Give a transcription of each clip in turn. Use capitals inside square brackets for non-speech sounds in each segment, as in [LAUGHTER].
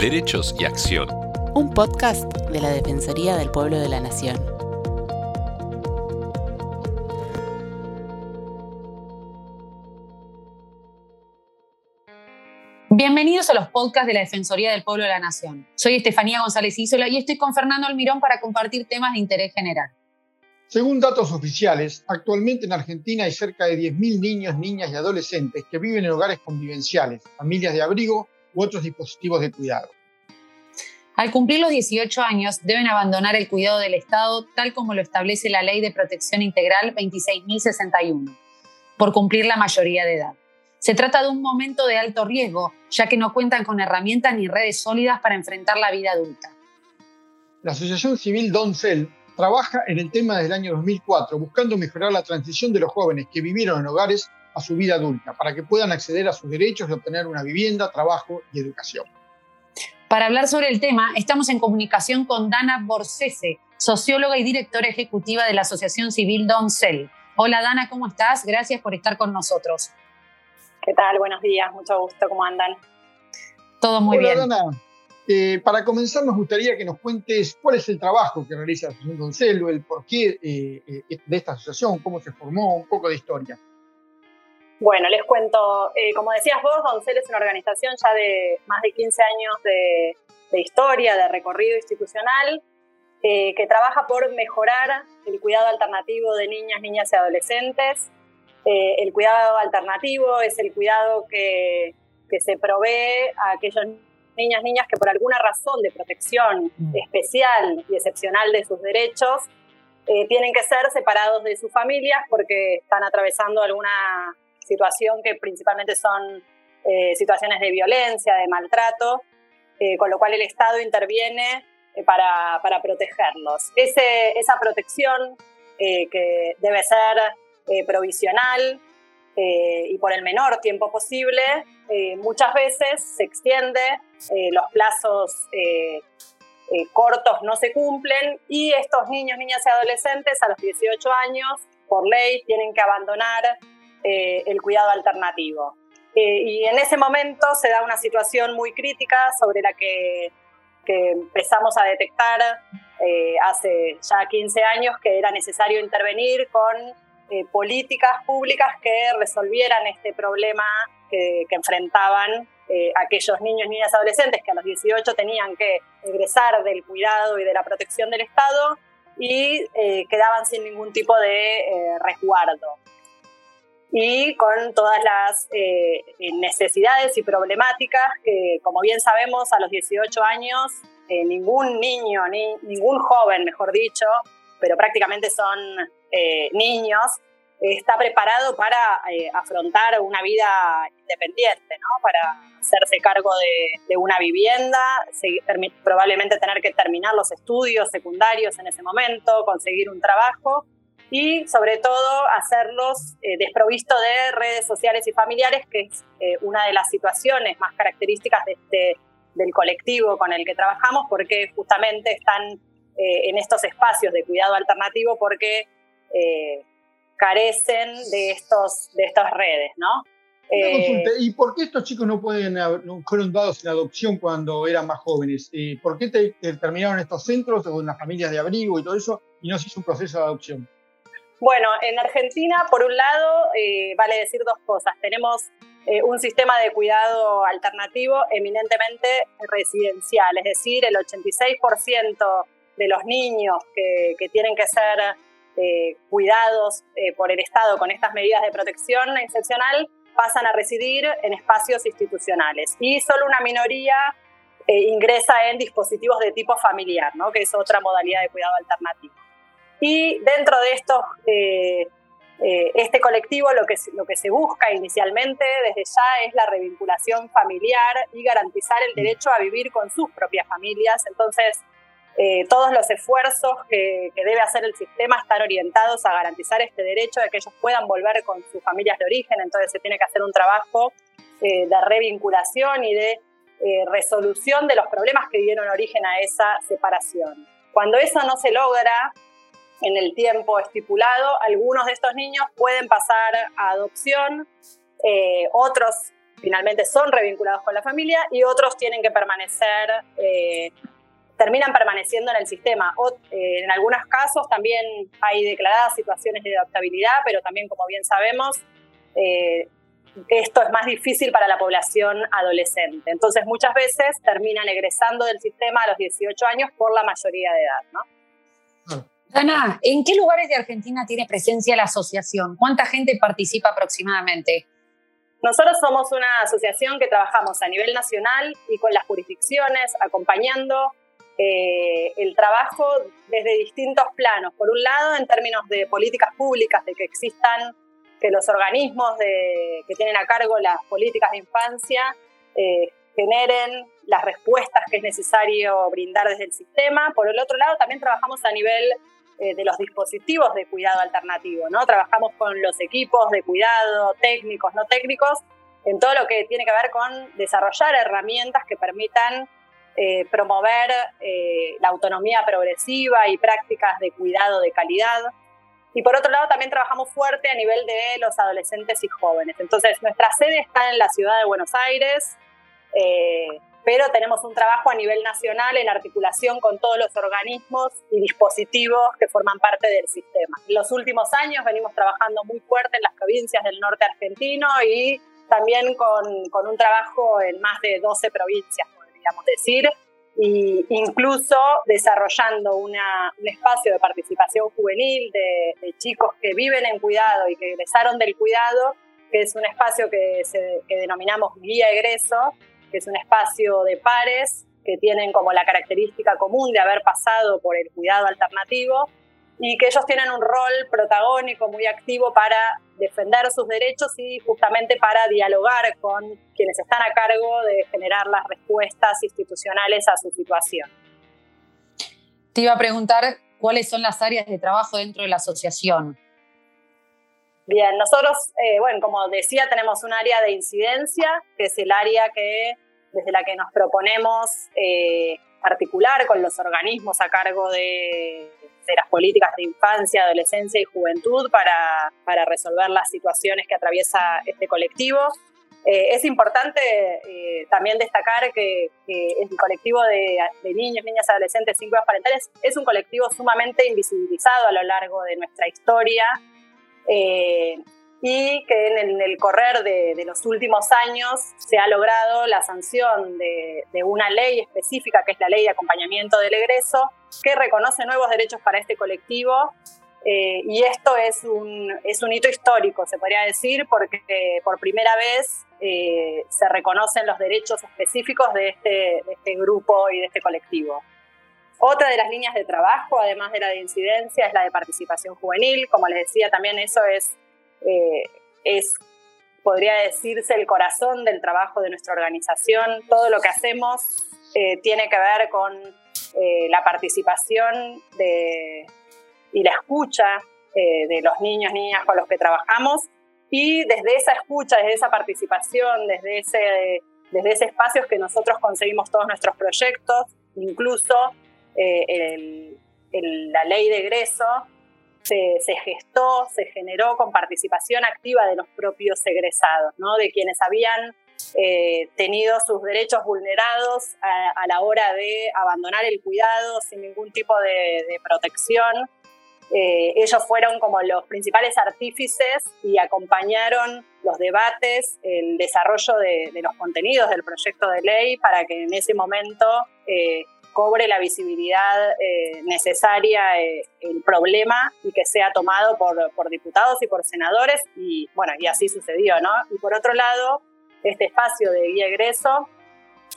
Derechos y Acción. Un podcast de la Defensoría del Pueblo de la Nación. Bienvenidos a los podcasts de la Defensoría del Pueblo de la Nación. Soy Estefanía González Isola y estoy con Fernando Almirón para compartir temas de interés general. Según datos oficiales, actualmente en Argentina hay cerca de 10.000 niños, niñas y adolescentes que viven en hogares convivenciales, familias de abrigo u otros dispositivos de cuidado. Al cumplir los 18 años, deben abandonar el cuidado del Estado tal como lo establece la Ley de Protección Integral 26.061, por cumplir la mayoría de edad. Se trata de un momento de alto riesgo, ya que no cuentan con herramientas ni redes sólidas para enfrentar la vida adulta. La Asociación Civil Doncel trabaja en el tema desde el año 2004, buscando mejorar la transición de los jóvenes que vivieron en hogares a su vida adulta, para que puedan acceder a sus derechos de obtener una vivienda, trabajo y educación. Para hablar sobre el tema, estamos en comunicación con Dana Borsese, socióloga y directora ejecutiva de la Asociación Civil Doncel. Hola Dana, ¿cómo estás? Gracias por estar con nosotros. ¿Qué tal? Buenos días, mucho gusto, ¿cómo andan? Todo muy Hola, bien. Dana. Eh, para comenzar, nos gustaría que nos cuentes cuál es el trabajo que realiza la Asociación Doncel, el porqué eh, eh, de esta asociación, cómo se formó, un poco de historia. Bueno, les cuento, eh, como decías vos, Doncel es una organización ya de más de 15 años de, de historia, de recorrido institucional, eh, que trabaja por mejorar el cuidado alternativo de niñas, niñas y adolescentes. Eh, el cuidado alternativo es el cuidado que, que se provee a aquellos niñas, niñas que por alguna razón de protección Mm. especial y excepcional de sus derechos eh, tienen que ser separados de sus familias porque están atravesando alguna situación que principalmente son eh, situaciones de violencia, de maltrato, eh, con lo cual el Estado interviene eh, para, para protegerlos. Ese, esa protección eh, que debe ser eh, provisional eh, y por el menor tiempo posible, muchas veces se extiende, los plazos cortos no se cumplen y estos niños, niñas y adolescentes a los 18 años, por ley, tienen que abandonar eh, el cuidado alternativo. Eh, y en ese momento se da una situación muy crítica sobre la que, empezamos a detectar eh, hace ya 15 años que era necesario intervenir con políticas públicas que resolvieran este problema que, enfrentaban aquellos niños, niñas, adolescentes que a los 18 tenían que egresar del cuidado y de la protección del Estado y quedaban sin ningún tipo de eh, resguardo. Y con todas las eh, necesidades y problemáticas que, como bien sabemos, a los 18 años eh, ningún niño, ni, ningún joven, mejor dicho, pero prácticamente son eh, niños, está preparado para eh, afrontar una vida independiente, ¿no? para hacerse cargo de, una vivienda, probablemente tener que terminar los estudios secundarios en ese momento, conseguir un trabajo y sobre todo hacerlos eh, desprovisto de redes sociales y familiares, que es eh, una de las situaciones más características de este, del colectivo con el que trabajamos, porque justamente están eh, en estos espacios de cuidado alternativo porque eh, carecen de, estos, de estas redes, ¿no? Una consulta, ¿Y por qué estos chicos no, pueden, no fueron dados en adopción cuando eran más jóvenes? ¿Por qué te, te terminaron estos centros o en las familias de abrigo y todo eso y no se hizo un proceso de adopción? Bueno, en Argentina, por un lado, eh, vale decir dos cosas. Tenemos eh, un sistema de cuidado alternativo eminentemente residencial, es decir, el 86% de los niños que, tienen que ser eh, cuidados por el Estado con estas medidas de protección excepcional pasan a residir en espacios institucionales y solo una minoría ingresa en dispositivos de tipo familiar, ¿no? que es otra modalidad de cuidado alternativo. Y dentro de estos, eh, eh, este colectivo lo que, lo que se busca inicialmente desde ya es la revinculación familiar y garantizar el derecho a vivir con sus propias familias. Entonces, eh, todos los esfuerzos que, que, debe hacer el sistema están orientados a garantizar este derecho de que ellos puedan volver con sus familias de origen. Entonces, se tiene que hacer un trabajo eh, de revinculación y de eh, resolución de los problemas que dieron origen a esa separación. Cuando eso no se logra, en el tiempo estipulado, algunos de estos niños pueden pasar a adopción, eh, otros finalmente son revinculados con la familia y otros tienen que permanecer, eh, terminan permaneciendo en el sistema. O, eh, en algunos casos también hay declaradas situaciones de adaptabilidad, pero también, como bien sabemos, eh, esto es más difícil para la población adolescente. Entonces, muchas veces terminan egresando del sistema a los 18 años por la mayoría de edad. ¿no? Ana, ¿en qué lugares de Argentina tiene presencia la asociación? ¿Cuánta gente participa aproximadamente? Nosotros somos una asociación que trabajamos a nivel nacional y con las jurisdicciones, acompañando eh, el trabajo desde distintos planos. Por un lado, en términos de políticas públicas, de que existan, que los organismos que tienen a cargo las políticas de infancia eh, generen las respuestas que es necesario brindar desde el sistema. Por el otro lado, también trabajamos a nivel eh, de los dispositivos de cuidado alternativo, ¿no? Trabajamos con los equipos de cuidado, técnicos, no técnicos, en todo lo que tiene que ver con desarrollar herramientas que permitan eh, promover eh, la autonomía progresiva y prácticas de cuidado de calidad. Y por otro lado, también trabajamos fuerte a nivel de los adolescentes y jóvenes. Entonces, nuestra sede está en la ciudad de Buenos Aires pero tenemos un trabajo a nivel nacional en articulación con todos los organismos y dispositivos que forman parte del sistema. En los últimos años venimos trabajando muy fuerte en las provincias del norte argentino y también con, con un trabajo en más de 12 provincias, podríamos decir, e incluso desarrollando una, un espacio de participación juvenil de, de, chicos que viven en cuidado y que egresaron del cuidado, que es un espacio que, se, que denominamos guía egreso, que es un espacio de pares que tienen como la característica común de haber pasado por el cuidado alternativo y que ellos tienen un rol protagónico muy activo para defender sus derechos y justamente para dialogar con quienes están a cargo de generar las respuestas institucionales a su situación. Te iba a preguntar cuáles son las áreas de trabajo dentro de la asociación. Bien, nosotros, eh, bueno, como decía, tenemos un área de incidencia, que es el área que, desde la que nos proponemos eh, articular con los organismos a cargo de, las políticas de infancia, adolescencia y juventud para, para resolver las situaciones que atraviesa este colectivo. Eh, es importante también destacar que, el colectivo de, de, niños, niñas, adolescentes sin cuidados parentales es un colectivo sumamente invisibilizado a lo largo de nuestra historia eh, y que en el, correr de, los últimos años se ha logrado la sanción de, una ley específica, que es la ley de acompañamiento del egreso, que reconoce nuevos derechos para este colectivo. Eh, y esto es un, hito histórico, se podría decir, porque por primera vez eh, se reconocen los derechos específicos de este, de este grupo y de este colectivo. Otra de las líneas de trabajo, además de la de incidencia, es la de participación juvenil. Como les decía, también eso es, eh, es podría decirse, el corazón del trabajo de nuestra organización. Todo lo que hacemos eh, tiene que ver con eh, la participación y la escucha de los niños, niñas con los que trabajamos. Y desde esa escucha, desde esa participación, desde ese, desde ese espacio que nosotros conseguimos todos nuestros proyectos, incluso eh, la ley de egreso se, gestó, se generó con participación activa de los propios egresados, de quienes habían eh, tenido sus derechos vulnerados a, la hora de abandonar el cuidado sin ningún tipo de, protección. Eh, ellos fueron como los principales artífices y acompañaron los debates, el desarrollo de, los contenidos del proyecto de ley para que en ese momento cobre la visibilidad eh, necesaria eh, el problema y que sea tomado por, por, diputados y por senadores y bueno, y así sucedió, ¿no? Y por otro lado, este espacio de guía egreso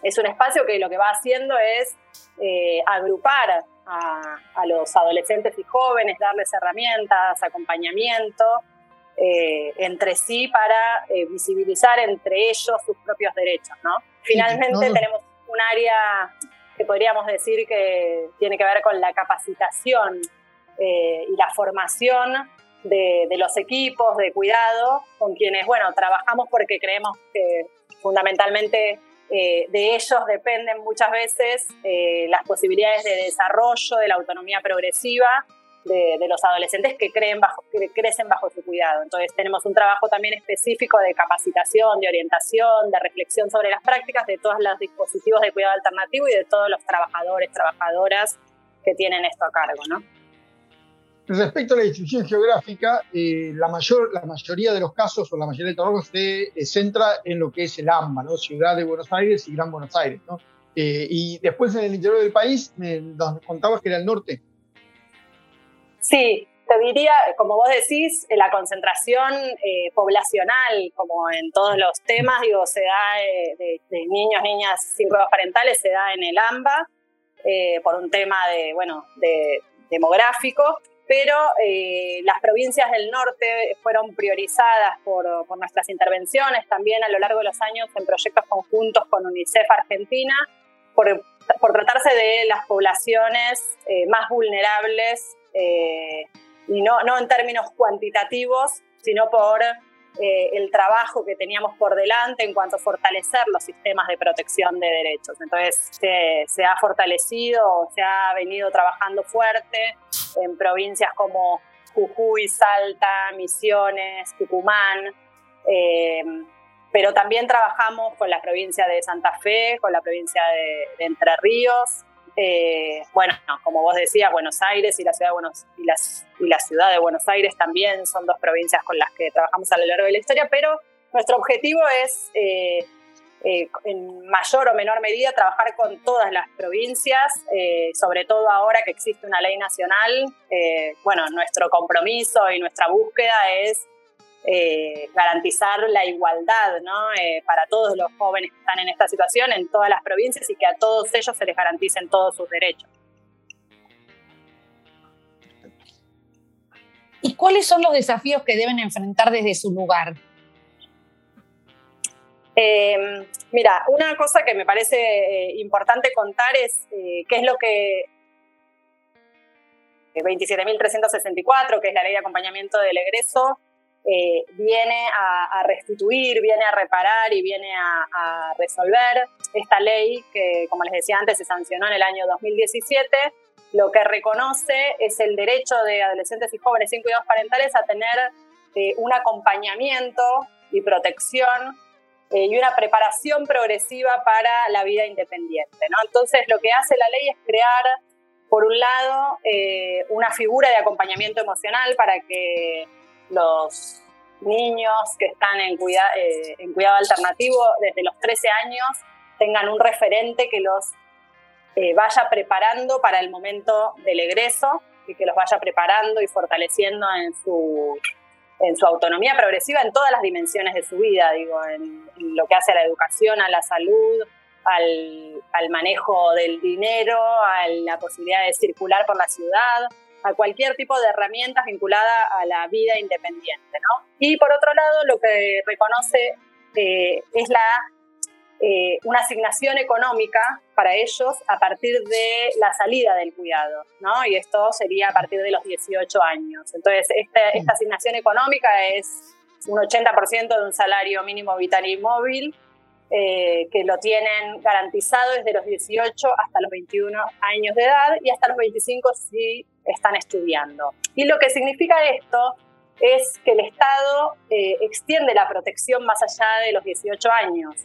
es un espacio que lo que va haciendo es eh, agrupar a, a, los adolescentes y jóvenes, darles herramientas, acompañamiento entre sí para visibilizar entre ellos sus propios derechos, ¿no? Finalmente tenemos un área que podríamos decir que tiene que ver con la capacitación eh, y la formación de, los equipos de cuidado con quienes, bueno, trabajamos porque creemos que fundamentalmente eh, de ellos dependen muchas veces eh, las posibilidades de desarrollo de la autonomía progresiva de, los adolescentes que, creen bajo, que crecen bajo su cuidado. Entonces tenemos un trabajo también específico de capacitación, de orientación, de reflexión sobre las prácticas de todos los dispositivos de cuidado alternativo y de todos los trabajadores, trabajadoras que tienen esto a cargo. ¿no? Respecto a la distribución geográfica, eh, la, mayor, la mayoría de los casos o la mayoría de trabajos se eh, centra en lo que es el AMBA, ¿no? Ciudad de Buenos Aires y Gran Buenos Aires. ¿no? Eh, y después en el interior del país, nos contabas que era el norte. Sí, te diría, como vos decís, la concentración poblacional, como en todos los temas, digo, se da de, niños, niñas sin pruebas parentales, se da en el AMBA, por un tema de, bueno, de demográfico pero eh, las provincias del norte fueron priorizadas por, nuestras intervenciones también a lo largo de los años en proyectos conjuntos con UNICEF Argentina, por, tratarse de las poblaciones eh, más vulnerables, eh, y no, no en términos cuantitativos, sino por el trabajo que teníamos por delante en cuanto a fortalecer los sistemas de protección de derechos. Entonces se, se ha fortalecido, se ha venido trabajando fuerte en provincias como Jujuy, Salta, Misiones, Tucumán, eh, pero también trabajamos con la provincia de Santa Fe, con la provincia de, Entre Ríos, eh, bueno, como vos decías, Buenos Aires y la, ciudad de Buenos, y, y la ciudad de Buenos Aires también son dos provincias con las que trabajamos a lo largo de la historia, pero nuestro objetivo es eh, eh, en mayor o menor medida trabajar con todas las provincias, sobre todo ahora que existe una ley nacional. Bueno, nuestro compromiso y nuestra búsqueda es garantizar la igualdad ¿no? para todos los jóvenes que están en esta situación en todas las provincias y que a todos ellos se les garanticen todos sus derechos. ¿Y cuáles son los desafíos que deben enfrentar desde su lugar? Eh, mira, una cosa que me parece eh, importante contar es eh, qué es lo que 27.364, que es la ley de acompañamiento del egreso, viene a, restituir, viene a reparar y viene a, resolver. Esta ley, que como les decía antes, se sancionó en el año 2017, lo que reconoce es el derecho de adolescentes y jóvenes sin cuidados parentales a tener un acompañamiento y protección eh, y una preparación progresiva para la vida independiente. ¿no? Entonces, lo que hace la ley es crear, por un lado, eh, una figura de acompañamiento emocional para que los niños que están en, eh, en cuidado alternativo desde los 13 años tengan un referente que los vaya preparando para el momento del egreso y que los vaya preparando y fortaleciendo en su en su autonomía progresiva en todas las dimensiones de su vida, digo, en, lo que hace a la educación, a la salud, al, manejo del dinero, a la posibilidad de circular por la ciudad, a cualquier tipo de herramientas vinculada a la vida independiente. ¿no? Y por otro lado, lo que reconoce eh, es la eh, una asignación económica para ellos a partir de la salida del cuidado, ¿no? Y esto sería a partir de los 18 años. Entonces, este, esta asignación económica es un 80% de un salario mínimo vital y móvil, eh, que lo tienen garantizado desde los 18 hasta los 21 años de edad y hasta los 25 si están estudiando. Y lo que significa esto es que el Estado eh, extiende la protección más allá de los 18 años.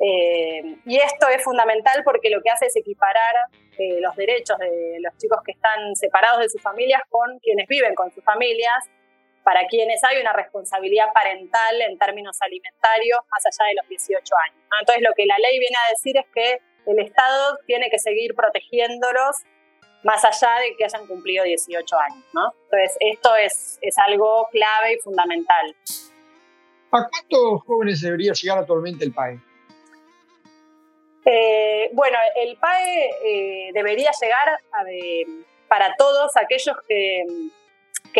Eh, y esto es fundamental porque lo que hace es equiparar eh, los derechos de los chicos que están separados de sus familias con quienes viven con sus familias, para quienes hay una responsabilidad parental en términos alimentarios más allá de los 18 años. Entonces lo que la ley viene a decir es que el Estado tiene que seguir protegiéndolos más allá de que hayan cumplido 18 años. ¿no? Entonces esto es, es algo clave y fundamental. ¿A cuántos jóvenes debería llegar actualmente el país? Eh, bueno, el PAE eh, debería llegar para todos aquellos que,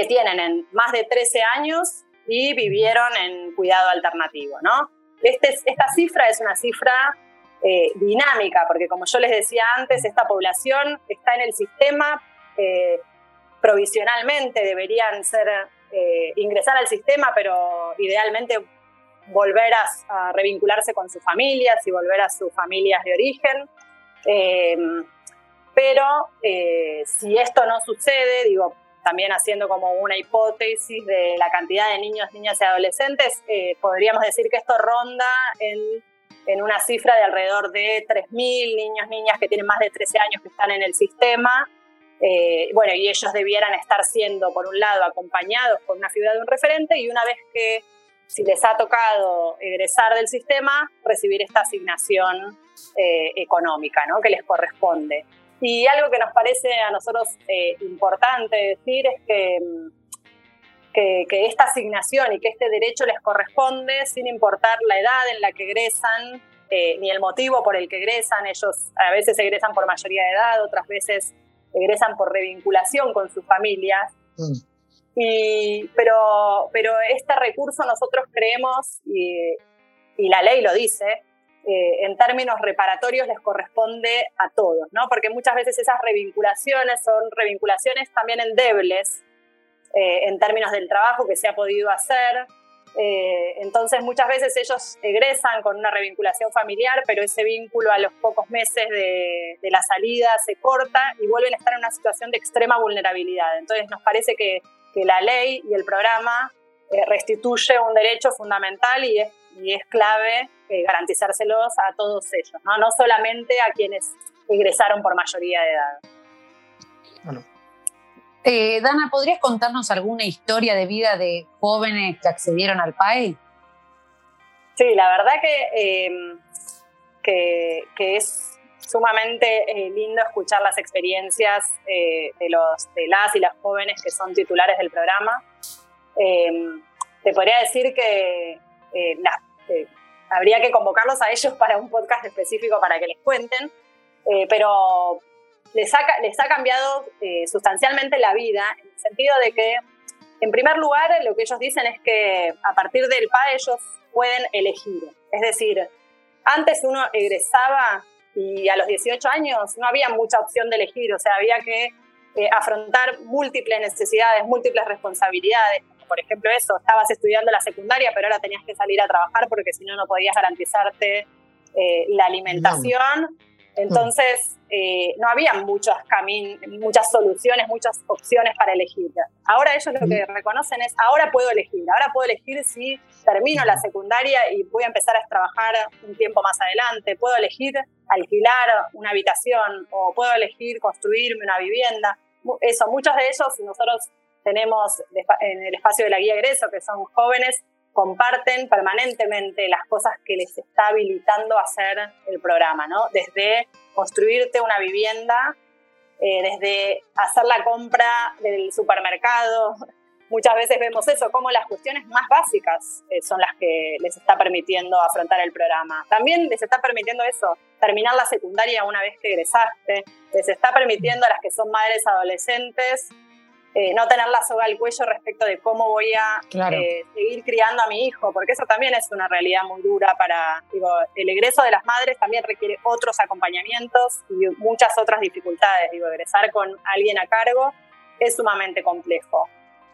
tienen más de 13 años y vivieron en cuidado alternativo, ¿no? Este esta cifra es una cifra eh, dinámica, porque como yo les decía antes, esta población está en el sistema provisionalmente, deberían ser ingresar al sistema, pero idealmente volver a, revincularse con sus familias y volver a sus familias de origen. Em, pero eh, si esto no sucede, digo, también haciendo como una hipótesis de la cantidad de niños, niñas y adolescentes, eh, podríamos decir que esto ronda en, en, una cifra de alrededor de 3.000 niños, niñas que tienen más de 13 años que están en el sistema. Eh, bueno, y ellos debieran estar siendo, por un lado, acompañados por una figura de un referente y una vez que si les ha tocado egresar del sistema, recibir esta asignación eh, económica ¿no? que les corresponde. Y algo que nos parece a nosotros eh, importante decir es que, que, esta asignación y que este derecho les corresponde sin importar la edad en la que egresan, eh, ni el motivo por el que egresan. Ellos a veces egresan por mayoría de edad, otras veces egresan por revinculación con sus familias. Mm. Y, pero, pero este recurso nosotros creemos, y, y la ley lo dice, eh, en términos reparatorios les corresponde a todos, ¿no? Porque muchas veces esas revinculaciones son revinculaciones también endebles eh, en términos del trabajo que se ha podido hacer. Eh, entonces muchas veces ellos egresan con una revinculación familiar, pero ese vínculo a los pocos meses de, de la salida se corta y vuelven a estar en una situación de extrema vulnerabilidad. Entonces nos parece que, que la ley y el programa restituye un derecho fundamental y es, y es clave eh, garantizárselos a todos ellos, ¿no? no solamente a quienes ingresaron por mayoría de edad. Eh, Dana, ¿podrías contarnos alguna historia de vida de jóvenes que accedieron al PAE? Sí, la verdad que, em, que, es sumamente eh, lindo escuchar las experiencias de, los, de las y las jóvenes que son titulares del programa. Em, te podría decir que las, habría que convocarlos a ellos [LAUGHS] para un podcast específico para que les cuenten, eh, pero les ha, les ha cambiado eh, sustancialmente la vida, en el sentido de que, en primer lugar, lo que ellos dicen es que a partir del PA ellos pueden elegir. Es decir, antes uno egresaba y a los 18 años no había mucha opción de elegir, o sea, había que eh, afrontar múltiples necesidades, múltiples responsabilidades, por ejemplo, eso, estabas estudiando la secundaria, pero ahora tenías que salir a trabajar porque si no, no podías garantizarte eh, la alimentación. Entonces, eh, no había muchos muchas soluciones, muchas opciones para elegir. Ahora ellos lo que reconocen es, ahora puedo elegir, ahora puedo elegir si termino la secundaria y voy a empezar a trabajar un tiempo más adelante, puedo elegir alquilar una habitación o puedo elegir construirme una vivienda. Eso, muchos de ellos nosotros tenemos en el espacio de la guía egreso, que son jóvenes, comparten permanentemente las cosas que les está habilitando a hacer el programa, ¿no? Desde construirte una vivienda, eh, desde hacer la compra del supermercado. [LAUGHS] Muchas veces vemos eso, como las cuestiones más básicas eh, son las que les está permitiendo afrontar el programa. También les está permitiendo eso, terminar la secundaria una vez que egresaste, les está permitiendo a las que son madres adolescentes eh, no tener la soga al cuello respecto de cómo voy a eh, seguir criando a mi hijo, porque eso también es una realidad muy dura para, digo, el egreso de las madres también requiere otros acompañamientos y muchas otras dificultades, digo, egresar con alguien a cargo es sumamente complejo.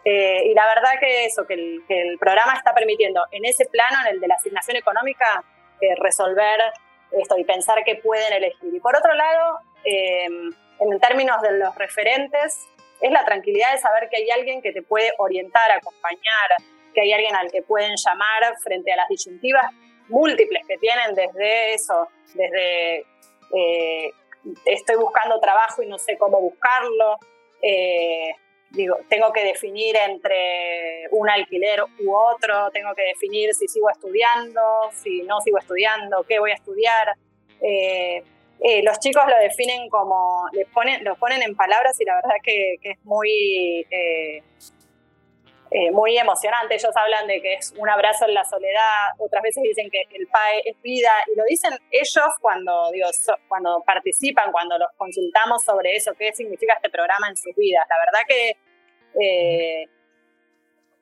Eh, y la verdad que eso, que el, programa está permitiendo en ese plano, en el de la asignación económica, resolver esto y pensar que pueden elegir. Y por otro lado, en términos de los referentes, es la tranquilidad de saber que hay alguien que te puede orientar, acompañar, que hay alguien al que pueden llamar frente a las disyuntivas múltiples que tienen desde eso, desde eh, estoy buscando trabajo y no sé cómo buscarlo, eh, digo, tengo que definir entre un alquiler u otro, tengo que definir si sigo estudiando, si no sigo estudiando, qué voy a estudiar. Eh, eh, los chicos lo definen como, ponen, lo ponen en palabras y la verdad que, es muy, eh, eh, muy emocionante. Ellos hablan de que es un abrazo en la soledad, otras veces dicen que el PAE es vida y lo dicen ellos cuando, digo, cuando participan, cuando los consultamos sobre eso, qué significa este programa en sus vidas. La verdad que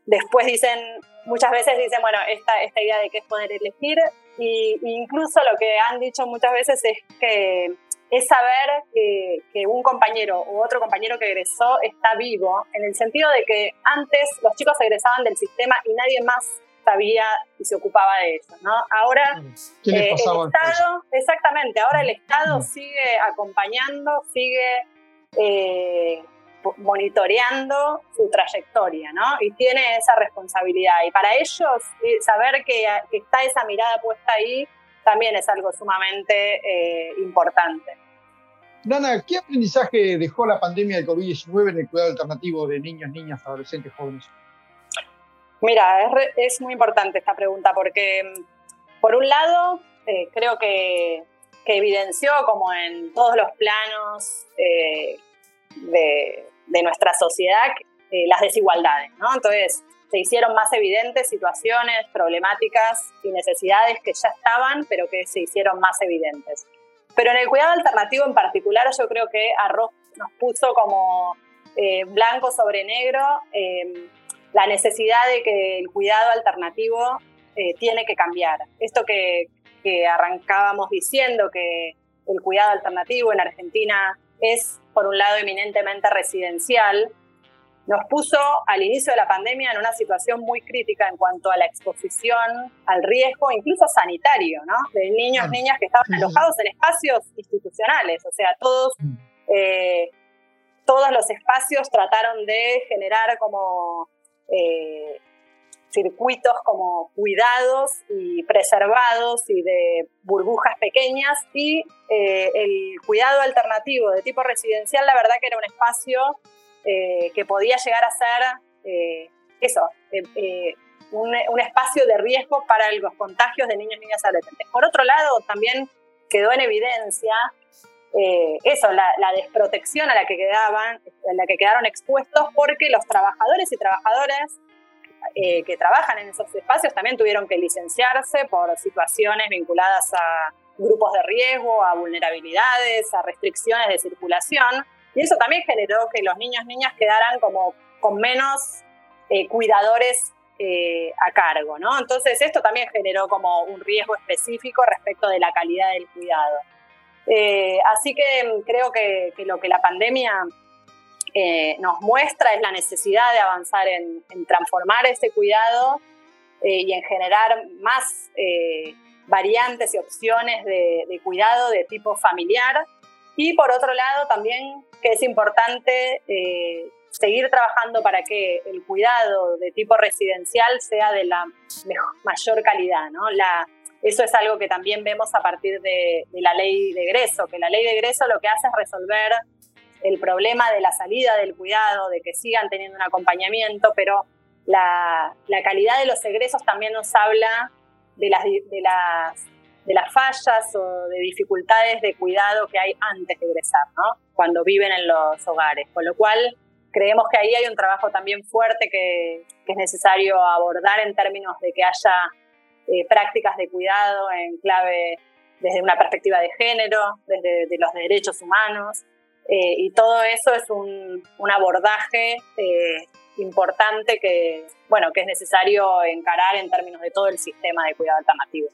después dicen, muchas veces dicen, bueno, esta, esta idea de que es poder elegir y, incluso lo que han dicho muchas veces es que es saber que, que, un compañero u otro compañero que egresó está vivo, en el sentido de que antes los chicos egresaban del sistema y nadie más sabía y se ocupaba de eso, ¿no? Ahora ¿Qué eh, el Estado, exactamente, ahora el Estado sigue acompañando, sigue eh, monitoreando su trayectoria, ¿no? Y tiene esa responsabilidad. Y para ellos, eh, saber que, está esa mirada puesta ahí también es algo sumamente eh, importante. Nana, ¿qué aprendizaje dejó la pandemia del COVID-19 en el cuidado alternativo de niños, niñas, adolescentes, jóvenes? Mira, es, muy importante esta pregunta porque, por un lado, eh, creo que, evidenció como en todos los planos eh, de, nuestra sociedad eh, las desigualdades, ¿no? Entonces, se hicieron más evidentes situaciones, problemáticas y necesidades que ya estaban, pero que se hicieron más evidentes. Pero en el cuidado alternativo en particular, yo creo que Arroz nos puso como blanco sobre negro la necesidad de que el cuidado alternativo eh, tiene que cambiar. Esto que, arrancábamos diciendo, que el cuidado alternativo en Argentina es, por un lado, eminentemente residencial, nos puso al inicio de la pandemia en una situación muy crítica en cuanto a la exposición al riesgo, incluso sanitario, ¿no? De niños, niñas que estaban alojados en espacios institucionales, o sea, todos, mm. eh, todos los espacios trataron de generar como eh, circuitos como cuidados y preservados y de burbujas pequeñas y eh, el cuidado alternativo de tipo residencial, la verdad que era un espacio eh, que podía llegar a ser eso, un, espacio de riesgo para los contagios de niños, niñas y adolescentes. Por otro lado, también quedó en evidencia eh, eso, la, desprotección a la que quedaban, a la que quedaron expuestos, porque los trabajadores y trabajadoras eh, que trabajan en esos espacios también tuvieron que licenciarse por situaciones vinculadas a grupos de riesgo, a vulnerabilidades, a restricciones de circulación. Y eso también generó que los niños y niñas quedaran como con menos eh, cuidadores a cargo, ¿no? Entonces esto también generó como un riesgo específico respecto de la calidad del cuidado. Eh, así que mm, creo que, lo que la pandemia eh, nos muestra es la necesidad de avanzar en, transformar ese cuidado eh, y en generar más variantes y opciones de, de, cuidado de tipo familiar. Y por otro lado, también que es importante seguir trabajando para que el cuidado de tipo residencial sea de la mayor calidad. eso es algo que también vemos a partir de, la ley de egreso, que la ley de egreso lo que hace es resolver el problema de la salida del cuidado, de que sigan teniendo un acompañamiento, pero la, calidad de los egresos también nos habla de las, de, las, fallas o de dificultades de cuidado que hay antes de egresar, ¿no? cuando viven en los hogares. Con lo cual, creemos que ahí hay un trabajo también fuerte que, que es necesario abordar en términos de que haya eh, prácticas de cuidado en clave desde una perspectiva de género, desde de los derechos humanos, eh, y todo eso es un, un abordaje eh, importante que, bueno, que es necesario encarar en términos de todo el sistema de cuidado alternativo.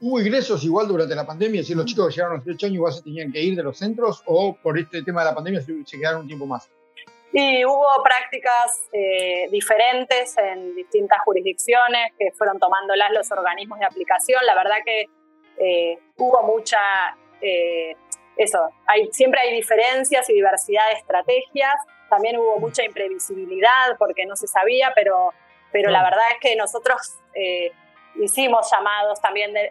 ¿Hubo ingresos igual durante la pandemia? Si los chicos que llegaron a los 18 años igual se tenían que ir de los centros o por este tema de la pandemia se quedaron un tiempo más? Y hubo prácticas eh, diferentes en distintas jurisdicciones que fueron tomándolas los organismos de aplicación. La verdad que eh, hubo mucha, eh, eso, hay, siempre hay diferencias y diversidad de estrategias. También hubo mucha imprevisibilidad porque no se sabía, pero, pero la verdad es que nosotros hicimos llamados también de,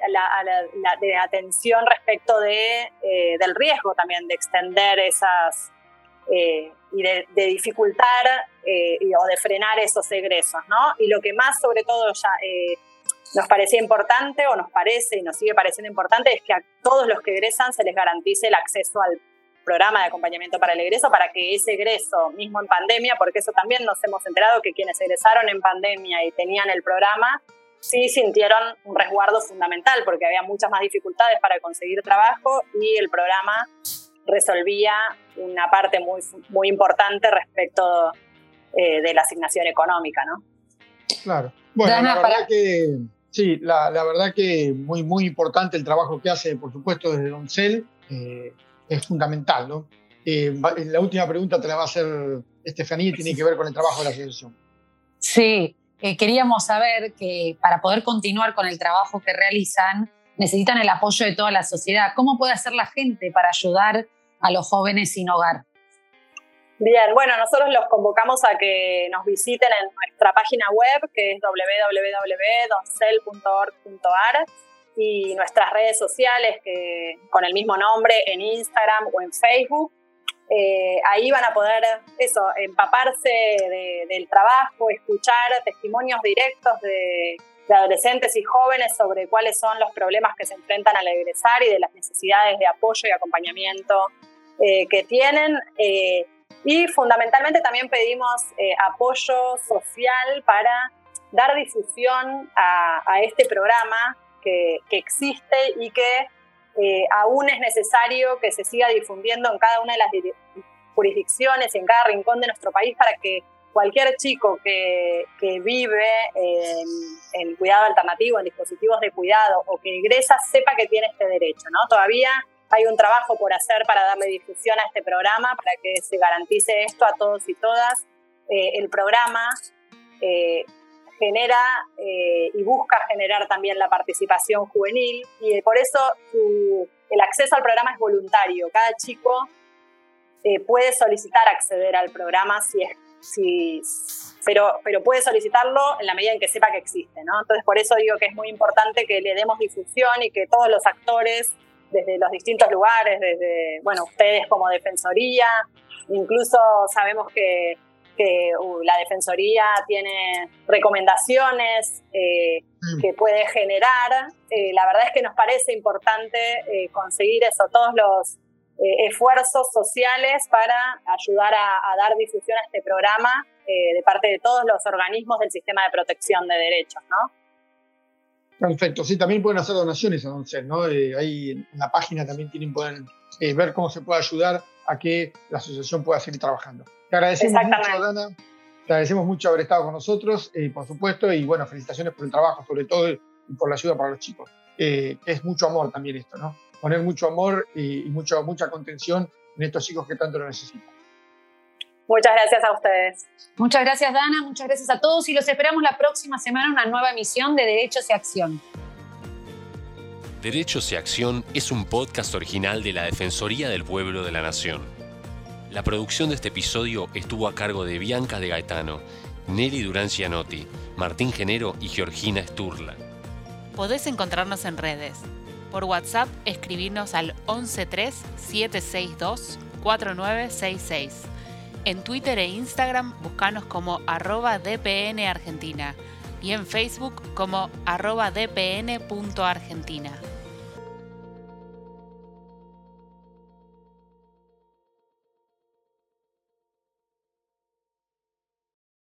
de atención respecto de, del riesgo también de extender esas eh, y de, dificultar eh, o de frenar esos egresos, ¿no? Y lo que más, sobre todo, ya eh, nos parecía importante o nos parece y nos sigue pareciendo importante es que a todos los que egresan se les garantice el acceso al programa de acompañamiento para el egreso para que ese egreso, mismo en pandemia, porque eso también nos hemos enterado que quienes egresaron en pandemia y tenían el programa, sí sintieron un resguardo fundamental porque había muchas más dificultades para conseguir trabajo y el programa resolvía una parte muy, muy importante respecto eh, de la asignación económica, ¿no? Claro. Bueno, la verdad que sí, la, verdad que muy, muy importante el trabajo que hace, por supuesto, desde Doncel, eh, es fundamental, ¿no? Eh, la última pregunta te la va a hacer Estefanía y tiene que ver con el trabajo de la asociación. Sí, queríamos saber que para poder continuar con el trabajo que realizan, necesitan el apoyo de toda la sociedad. ¿Cómo puede hacer la gente para ayudar a los jóvenes sin hogar? Bien, bueno, nosotros los convocamos a que nos visiten en nuestra página web, que es www.doncel.org.ar, y nuestras redes sociales, que con el mismo nombre, en Instagram o en Facebook. Eh, ahí van a poder eso, empaparse del trabajo, escuchar testimonios directos de, adolescentes y jóvenes sobre cuáles son los problemas que se enfrentan al egresar y de las necesidades de apoyo y acompañamiento eh, que tienen. Eh, y fundamentalmente también pedimos apoyo social para dar difusión a, este programa que, que, existe y que eh, aún es necesario que se siga difundiendo en cada una de las jurisdicciones y en cada rincón de nuestro país para que cualquier chico que, que vive en, cuidado alternativo, en dispositivos de cuidado o que egresa sepa que tiene este derecho. ¿no? Todavía hay un trabajo por hacer para darle difusión a este programa, para que se garantice esto a todos y todas. Eh, el programa eh, genera eh, y busca generar también la participación juvenil y por eso el acceso al programa es voluntario. Cada chico puede solicitar acceder al programa si es, si, pero, pero puede solicitarlo en la medida en que sepa que existe. ¿no? Entonces por eso digo que es muy importante que le demos difusión y que todos los actores desde los distintos lugares, desde, bueno, ustedes como Defensoría, incluso sabemos que que uh, la Defensoría tiene recomendaciones eh, mm. que puede generar. Eh, la verdad es que nos parece importante eh, conseguir eso, todos los esfuerzos sociales para ayudar a, dar difusión a este programa de parte de todos los organismos del sistema de protección de derechos, ¿no? Perfecto, sí, también pueden hacer donaciones a Doncel, ¿no? ahí en la página también tienen, pueden ver cómo se puede ayudar a que la asociación pueda seguir trabajando. Te agradecemos mucho, Dana. Te agradecemos mucho haber estado con nosotros, eh, por supuesto, y bueno, felicitaciones por el trabajo, sobre todo, y por la ayuda para los chicos. Eh, es mucho amor también esto, ¿no? Poner mucho amor y, mucho, mucha contención en estos chicos que tanto lo necesitan. Muchas gracias a ustedes. Muchas gracias, Dana. Muchas gracias a todos y los esperamos la próxima semana en una nueva emisión de Derechos y Acción. Derechos y Acción es un podcast original de la Defensoría del Pueblo de la Nación. La producción de este episodio estuvo a cargo de Bianca de Gaetano, Nelly Durán Cianotti, Martín Genero y Georgina Sturla. Podés encontrarnos en redes. Por WhatsApp, escribirnos al 113-762-4966. En Twitter e Instagram, buscanos como arroba dpnargentina y en Facebook como arroba dpn.argentina.